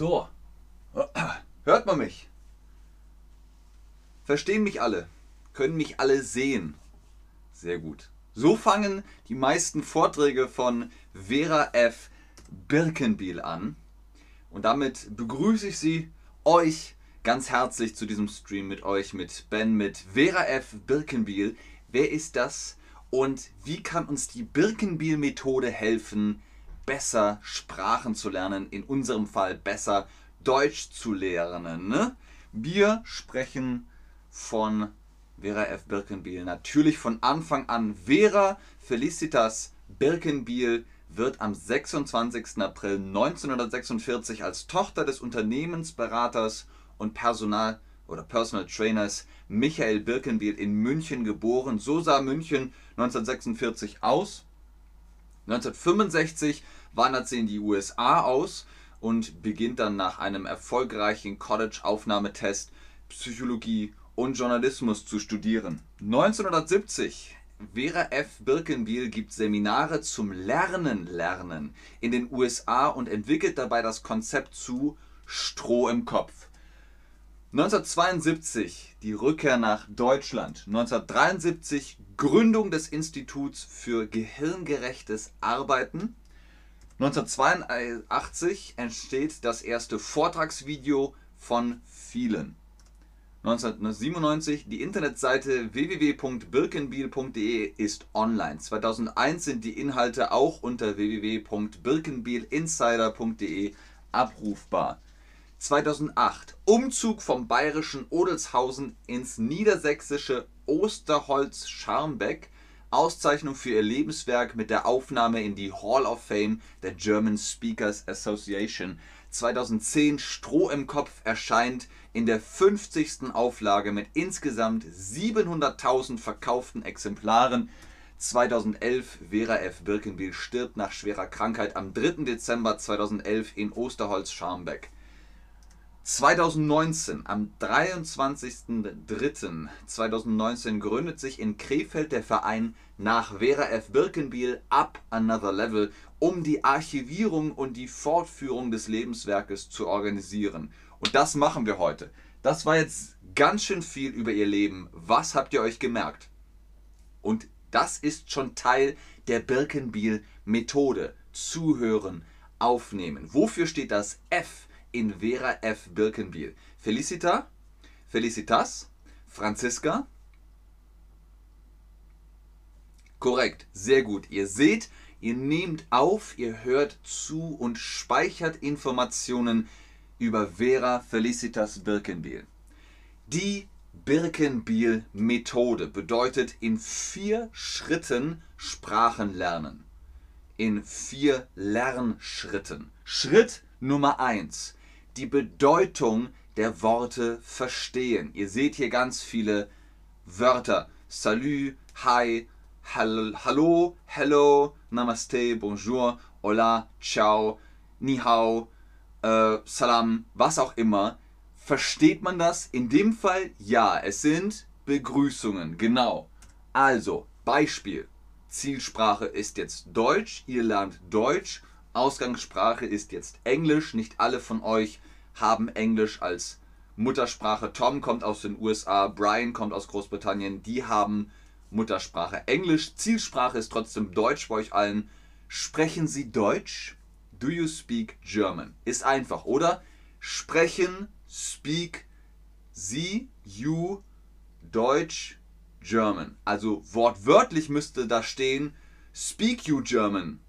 So. Hört man mich? Verstehen mich alle? Können mich alle sehen? Sehr gut. So fangen die meisten Vorträge von Vera F. Birkenbiel an. Und damit begrüße ich Sie, euch ganz herzlich zu diesem Stream mit euch, mit Ben, mit Vera F. Birkenbiel. Wer ist das und wie kann uns die Birkenbiel-Methode helfen, besser Sprachen zu lernen, in unserem Fall besser Deutsch zu lernen? Ne? Wir sprechen von Vera F. Birkenbiel. Natürlich von Anfang an. Vera Felicitas Birkenbiel wird am 26. April 1946 als Tochter des Unternehmensberaters und Personal oder Personal Trainers Michael Birkenbiel in München geboren. So sah München 1946 aus. 1965 wandert sie in die USA aus und beginnt dann nach einem erfolgreichen College-Aufnahmetest Psychologie und Journalismus zu studieren. 1970 Vera F. Birkenbiel gibt Seminare zum Lernen lernen in den USA und entwickelt dabei das Konzept zu Stroh im Kopf. 1972 die Rückkehr nach Deutschland. 1973 Gründung des Instituts für gehirngerechtes Arbeiten. 1982 entsteht das erste Vortragsvideo von vielen. 1997 die Internetseite www.birkenbiel.de ist online. 2001 sind die Inhalte auch unter www.birkenbielinsider.de abrufbar. 2008 Umzug vom bayerischen Odelshausen ins niedersächsische Osterholz-Scharmbeck. Auszeichnung für ihr Lebenswerk mit der Aufnahme in die Hall of Fame der German Speakers Association. 2010 Stroh im Kopf erscheint in der 50. Auflage mit insgesamt 700.000 verkauften Exemplaren. 2011 Vera F. Birkenbiel stirbt nach schwerer Krankheit am 3. Dezember 2011 in Osterholz-Scharmbeck. 2019, am 23.03.2019 gründet sich in Krefeld der Verein nach Vera F. Birkenbiel Up Another Level, um die Archivierung und die Fortführung des Lebenswerkes zu organisieren. Und das machen wir heute. Das war jetzt ganz schön viel über ihr Leben. Was habt ihr euch gemerkt? Und das ist schon Teil der Birkenbiel-Methode. Zuhören, aufnehmen. Wofür steht das F? In Vera F. Birkenbiel. Felicita, Felicitas, Franziska. Korrekt, sehr gut. Ihr seht, ihr nehmt auf, ihr hört zu und speichert Informationen über Vera Felicitas Birkenbiel. Die Birkenbiel-Methode bedeutet in vier Schritten Sprachen lernen. In vier Lernschritten. Schritt Nummer eins die Bedeutung der Worte verstehen. Ihr seht hier ganz viele Wörter. Salut, Hi, Hallo, Hello, Namaste, Bonjour, Hola, Ciao, Ni hao, äh, Salam, was auch immer. Versteht man das? In dem Fall ja, es sind Begrüßungen, genau. Also, Beispiel. Zielsprache ist jetzt Deutsch, ihr lernt Deutsch Ausgangssprache ist jetzt Englisch. Nicht alle von euch haben Englisch als Muttersprache. Tom kommt aus den USA, Brian kommt aus Großbritannien. Die haben Muttersprache Englisch. Zielsprache ist trotzdem Deutsch bei euch allen. Sprechen Sie Deutsch? Do you speak German? Ist einfach, oder? Sprechen, speak, Sie, you, Deutsch, German. Also wortwörtlich müsste da stehen, speak you German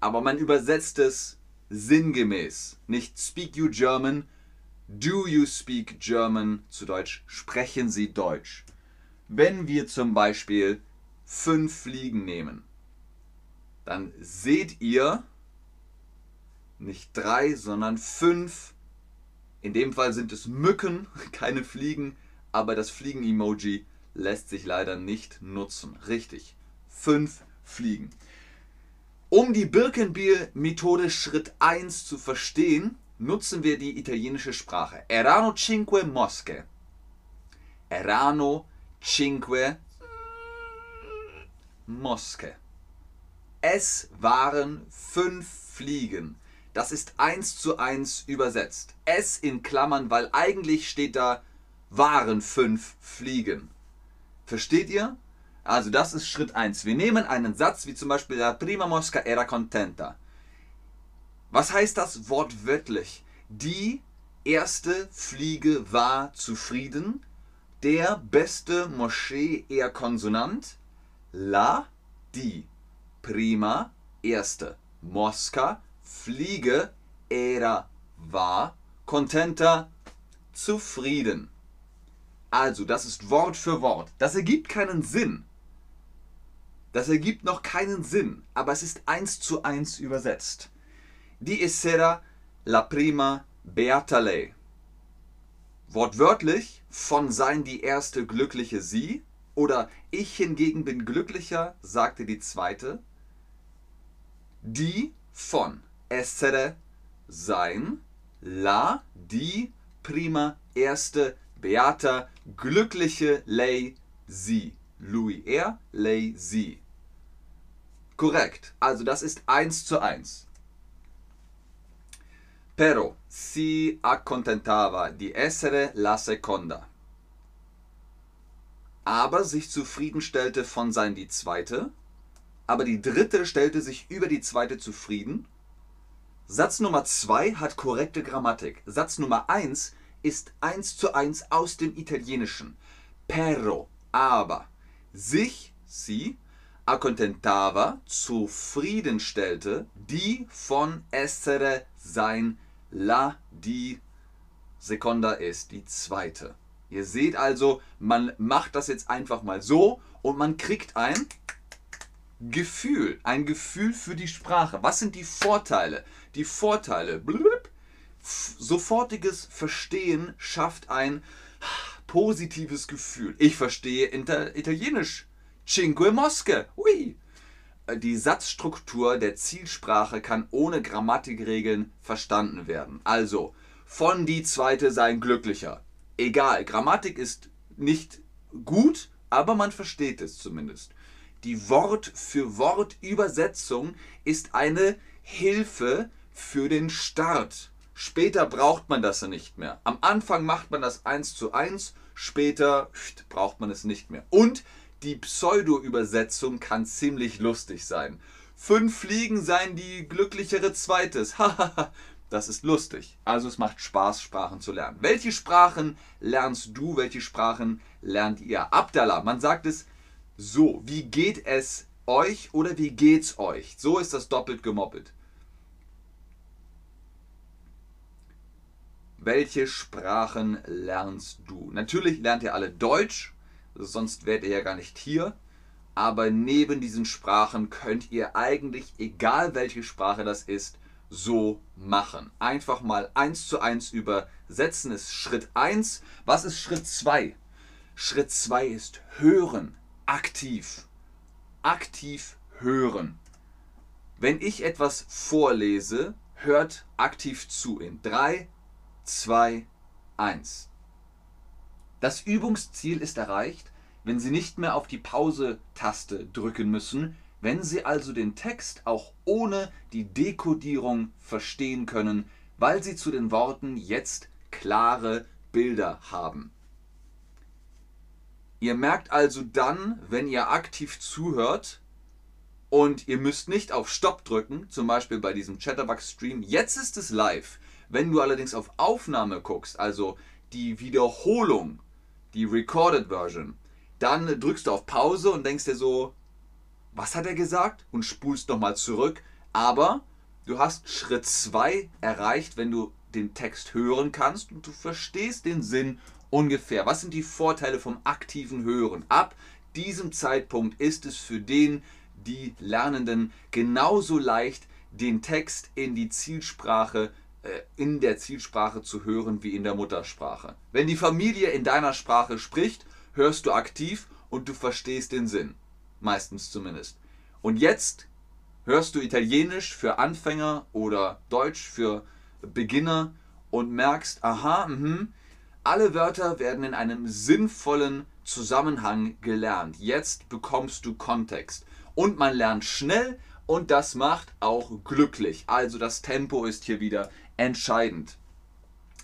aber man übersetzt es sinngemäß. Nicht speak you German, do you speak German, zu Deutsch sprechen Sie Deutsch. Wenn wir zum Beispiel fünf Fliegen nehmen, dann seht ihr nicht drei, sondern fünf. In dem Fall sind es Mücken, keine Fliegen, aber das Fliegen-Emoji lässt sich leider nicht nutzen. Richtig, fünf Fliegen. Um die Birkenbiel-Methode Schritt 1 zu verstehen, nutzen wir die italienische Sprache. Erano cinque mosche. Erano cinque mosche. Es waren fünf Fliegen. Das ist eins zu eins übersetzt. Es in Klammern, weil eigentlich steht da waren fünf Fliegen. Versteht ihr? Also das ist Schritt 1. Wir nehmen einen Satz wie zum Beispiel La prima mosca era contenta. Was heißt das wortwörtlich? Die erste Fliege war zufrieden. Der beste Moschee eher Konsonant. La, die. Prima, erste. Mosca, Fliege, era, war. Contenta, zufrieden. Also, das ist Wort für Wort. Das ergibt keinen Sinn. Das ergibt noch keinen Sinn, aber es ist eins zu eins übersetzt. Di essera la prima beata lei. Wortwörtlich von sein die erste glückliche sie oder ich hingegen bin glücklicher, sagte die zweite. Die von essere sein, la die prima erste beata glückliche lei sie. Louis er, lei sie. Korrekt. Also das ist eins zu eins. Pero si accontentava di essere la seconda. Aber sich zufriedenstellte von sein die zweite. Aber die dritte stellte sich über die zweite zufrieden. Satz Nummer zwei hat korrekte Grammatik. Satz Nummer eins ist eins zu eins aus dem Italienischen. Pero, aber, sich, sie, accontentava, zufriedenstellte, die von essere, sein, la, die seconda ist, die zweite. Ihr seht also, man macht das jetzt einfach mal so und man kriegt ein Gefühl, ein Gefühl für die Sprache. Was sind die Vorteile? Die Vorteile, blub, sofortiges Verstehen schafft ein positives Gefühl. Ich verstehe Italienisch. Cinque Mosche. Ui. Die Satzstruktur der Zielsprache kann ohne Grammatikregeln verstanden werden. Also, von die zweite sein glücklicher. Egal, Grammatik ist nicht gut, aber man versteht es zumindest. Die Wort für Wort Übersetzung ist eine Hilfe für den Start. Später braucht man das nicht mehr. Am Anfang macht man das eins zu eins, später braucht man es nicht mehr. Und die Pseudo-Übersetzung kann ziemlich lustig sein. Fünf Fliegen seien die glücklichere Zweites. das ist lustig. Also es macht Spaß, Sprachen zu lernen. Welche Sprachen lernst du? Welche Sprachen lernt ihr? Abdallah, man sagt es so. Wie geht es euch oder wie geht's euch? So ist das doppelt gemoppelt. welche Sprachen lernst du? Natürlich lernt ihr alle Deutsch, sonst wärt ihr ja gar nicht hier. Aber neben diesen Sprachen könnt ihr eigentlich, egal welche Sprache das ist, so machen. Einfach mal eins zu eins übersetzen ist Schritt 1. Was ist Schritt 2? Schritt 2 ist hören, aktiv. Aktiv hören. Wenn ich etwas vorlese, hört aktiv zu in 3, 2, 1. Das Übungsziel ist erreicht, wenn Sie nicht mehr auf die Pause-Taste drücken müssen, wenn Sie also den Text auch ohne die Dekodierung verstehen können, weil Sie zu den Worten jetzt klare Bilder haben. Ihr merkt also dann, wenn ihr aktiv zuhört und ihr müsst nicht auf Stopp drücken, zum Beispiel bei diesem Chatterbox-Stream, jetzt ist es live. Wenn du allerdings auf Aufnahme guckst, also die Wiederholung, die Recorded Version, dann drückst du auf Pause und denkst dir so, was hat er gesagt? Und spulst nochmal zurück. Aber du hast Schritt 2 erreicht, wenn du den Text hören kannst und du verstehst den Sinn ungefähr. Was sind die Vorteile vom aktiven Hören? Ab diesem Zeitpunkt ist es für den, die Lernenden genauso leicht, den Text in die Zielsprache äh, in der Zielsprache zu hören wie in der Muttersprache. Wenn die Familie in deiner Sprache spricht, hörst du aktiv und du verstehst den Sinn. Meistens zumindest. Und jetzt hörst du Italienisch für Anfänger oder Deutsch für Beginner und merkst, aha, mh, alle Wörter werden in einem sinnvollen Zusammenhang gelernt. Jetzt bekommst du Kontext. Und man lernt schnell und das macht auch glücklich. Also das Tempo ist hier wieder entscheidend.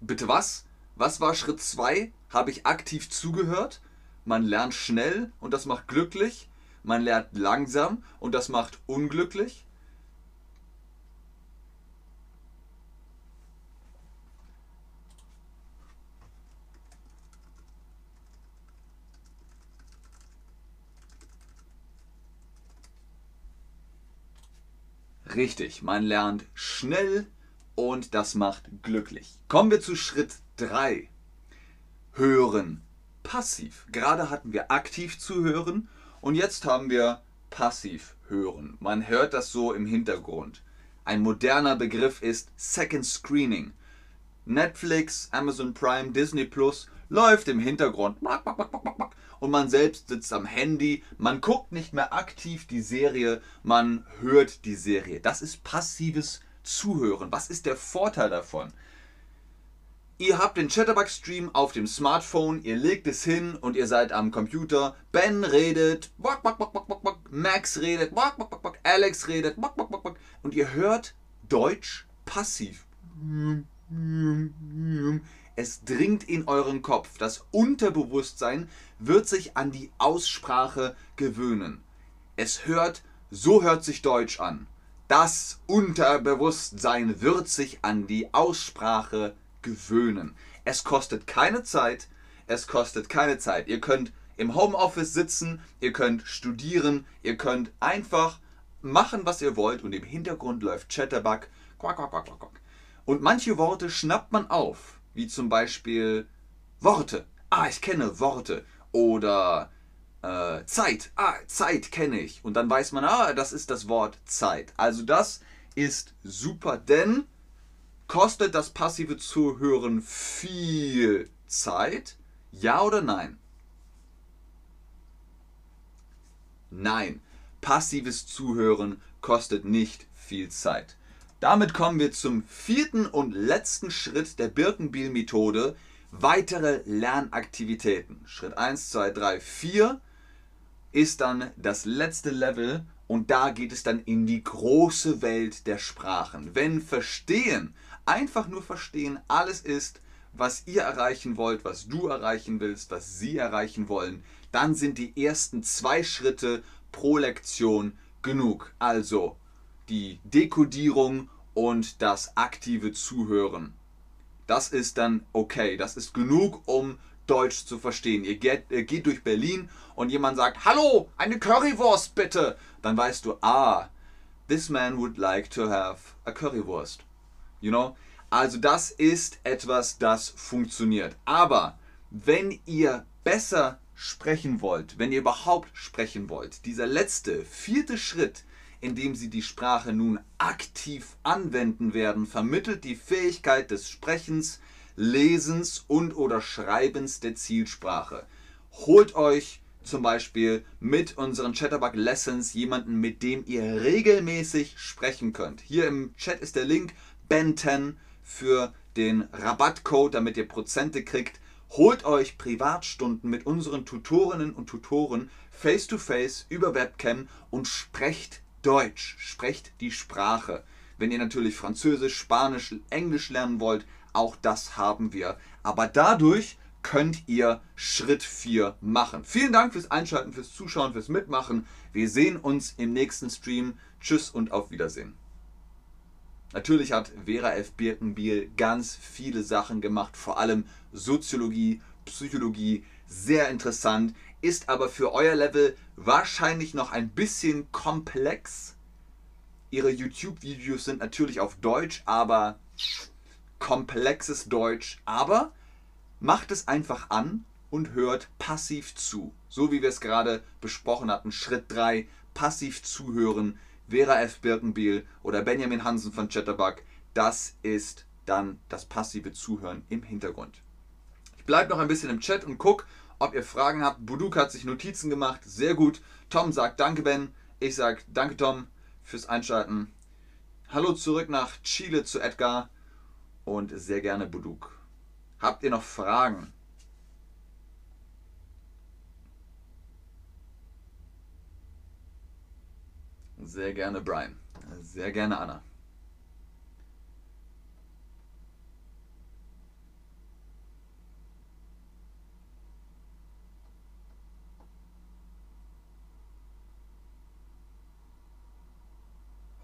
Bitte was? Was war Schritt 2? Habe ich aktiv zugehört? Man lernt schnell und das macht glücklich. Man lernt langsam und das macht unglücklich. Richtig, man lernt schnell und das macht glücklich. Kommen wir zu Schritt 3. Hören passiv. Gerade hatten wir aktiv zuhören und jetzt haben wir passiv hören. Man hört das so im Hintergrund. Ein moderner Begriff ist Second Screening. Netflix, Amazon Prime, Disney Plus läuft im Hintergrund und man selbst sitzt am Handy. Man guckt nicht mehr aktiv die Serie, man hört die Serie. Das ist passives Zuhören. Was ist der Vorteil davon? Ihr habt den Chatterbug-Stream auf dem Smartphone, ihr legt es hin und ihr seid am Computer. Ben redet, Max redet, Alex redet und ihr hört Deutsch passiv. Es dringt in euren Kopf. Das Unterbewusstsein wird sich an die Aussprache gewöhnen. Es hört, so hört sich Deutsch an. Das Unterbewusstsein wird sich an die Aussprache gewöhnen. Es kostet keine Zeit. Es kostet keine Zeit. Ihr könnt im Homeoffice sitzen, ihr könnt studieren, ihr könnt einfach machen, was ihr wollt und im Hintergrund läuft Chatterbug. Quack, quack, quack, quack. Und manche Worte schnappt man auf, wie zum Beispiel Worte. Ah, ich kenne Worte. Oder äh, Zeit. Ah, Zeit kenne ich. Und dann weiß man, ah, das ist das Wort Zeit. Also das ist super, denn kostet das passive Zuhören viel Zeit? Ja oder nein? Nein, passives Zuhören kostet nicht viel Zeit. Damit kommen wir zum vierten und letzten Schritt der Birkenbiel-Methode. Weitere Lernaktivitäten. Schritt 1, 2, 3, 4 ist dann das letzte Level und da geht es dann in die große Welt der Sprachen. Wenn Verstehen, einfach nur Verstehen, alles ist, was ihr erreichen wollt, was du erreichen willst, was sie erreichen wollen, dann sind die ersten zwei Schritte pro Lektion genug. Also die Dekodierung und das aktive Zuhören. Das ist dann okay. Das ist genug, um Deutsch zu verstehen. Ihr geht, ihr geht, durch Berlin und jemand sagt, hallo, eine Currywurst bitte. Dann weißt du, ah, this man would like to have a Currywurst. You know? Also das ist etwas, das funktioniert. Aber wenn ihr besser sprechen wollt, wenn ihr überhaupt sprechen wollt, dieser letzte, vierte Schritt, in dem sie die Sprache nun aktiv anwenden werden, vermittelt die Fähigkeit des Sprechens, Lesens und oder Schreibens der Zielsprache. Holt euch zum Beispiel mit unseren Chatterbug Lessons jemanden, mit dem ihr regelmäßig sprechen könnt. Hier im Chat ist der Link Ben10 für den Rabattcode, damit ihr Prozente kriegt. Holt euch Privatstunden mit unseren Tutorinnen und Tutoren face to face über Webcam und sprecht Deutsch, sprecht die Sprache. Wenn ihr natürlich Französisch, Spanisch, Englisch lernen wollt, auch das haben wir. Aber dadurch könnt ihr Schritt 4 machen. Vielen Dank fürs Einschalten, fürs Zuschauen, fürs Mitmachen. Wir sehen uns im nächsten Stream. Tschüss und auf Wiedersehen. Natürlich hat Vera F. Birkenbiel ganz viele Sachen gemacht, vor allem Soziologie, Psychologie, sehr interessant, ist aber für euer Level wahrscheinlich noch ein bisschen komplex. Ihre YouTube-Videos sind natürlich auf Deutsch, aber komplexes Deutsch, aber macht es einfach an und hört passiv zu. So wie wir es gerade besprochen hatten. Schritt 3, passiv zuhören. Vera F. Birkenbiel oder Benjamin Hansen von Chatterbug. Das ist dann das passive Zuhören im Hintergrund. Ich bleibe noch ein bisschen im Chat und gucke, ob ihr Fragen habt. Buduk hat sich Notizen gemacht. Sehr gut. Tom sagt Danke, Ben. Ich sage Danke, Tom, fürs Einschalten. Hallo zurück nach Chile zu Edgar und sehr gerne Buduk. Habt ihr noch Fragen? Sehr gerne Brian. Sehr gerne Anna.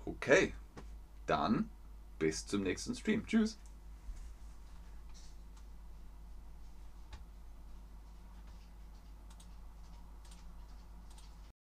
Okay, dann bis zum nächsten Stream. Tschüss.